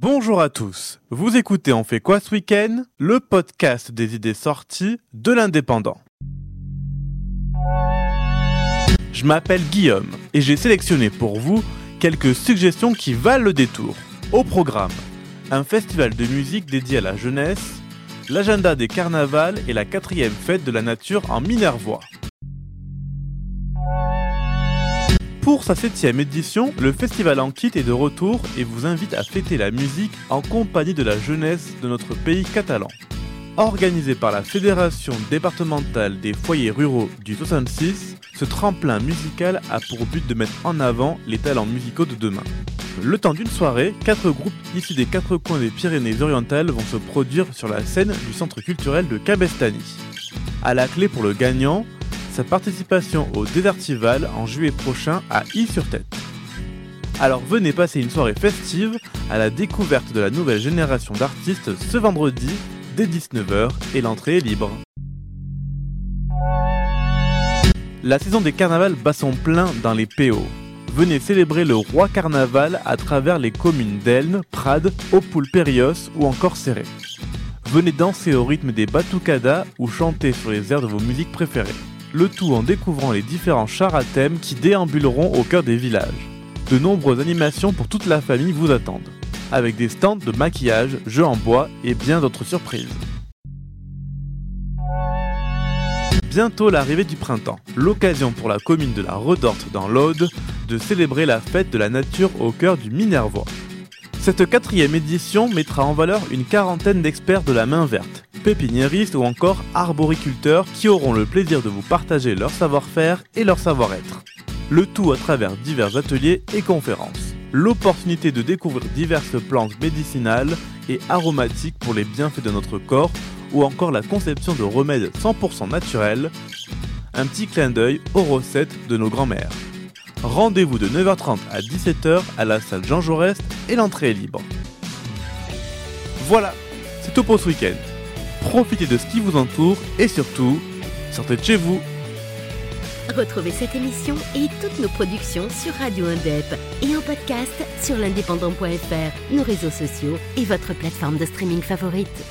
Bonjour à tous, vous écoutez On fait quoi ce week-end? Le podcast des idées sorties de l'indépendant. Je m'appelle Guillaume et j'ai sélectionné pour vous quelques suggestions qui valent le détour. Au programme, un festival de musique dédié à la jeunesse, l'agenda des carnavals et la quatrième fête de la nature en Minervois. Pour sa septième édition, le festival en kit est de retour et vous invite à fêter la musique en compagnie de la jeunesse de notre pays catalan. Organisé par la Fédération départementale des foyers ruraux du 66, ce tremplin musical a pour but de mettre en avant les talents musicaux de demain. Le temps d'une soirée, quatre groupes issus des quatre coins des Pyrénées-Orientales vont se produire sur la scène du centre culturel de Cabestany. À la clé pour le gagnant, participation au Désertival en juillet prochain à I-sur-Tête. Alors venez passer une soirée festive à la découverte de la nouvelle génération d'artistes ce vendredi dès 19h et l'entrée est libre. La saison des carnavals bat son plein dans les PO. Venez célébrer le roi carnaval à travers les communes d'Elne, Prades, Opoul-Périos ou encore Serré. Venez danser au rythme des batucadas ou chanter sur les airs de vos musiques préférées le tout en découvrant les différents chars à thème qui déambuleront au cœur des villages. De nombreuses animations pour toute la famille vous attendent, avec des stands de maquillage, jeux en bois et bien d'autres surprises. Bientôt l'arrivée du printemps, l'occasion pour la commune de la Redorte dans l'Aude de célébrer la fête de la nature au cœur du Minervois. Cette quatrième édition mettra en valeur une quarantaine d'experts de la main verte, pépiniéristes ou encore arboriculteurs qui auront le plaisir de vous partager leur savoir-faire et leur savoir-être. Le tout à travers divers ateliers et conférences. L'opportunité de découvrir diverses plantes médicinales et aromatiques pour les bienfaits de notre corps ou encore la conception de remèdes 100% naturels. Un petit clin d'œil aux recettes de nos grands-mères. Rendez-vous de 9h30 à 17h à la salle Jean Jaurès et l'entrée est libre. Voilà, c'est tout pour ce week-end. Profitez de ce qui vous entoure et surtout, sortez de chez vous. Retrouvez cette émission et toutes nos productions sur Radio Indep et en podcast sur l'indépendant.fr, nos réseaux sociaux et votre plateforme de streaming favorite.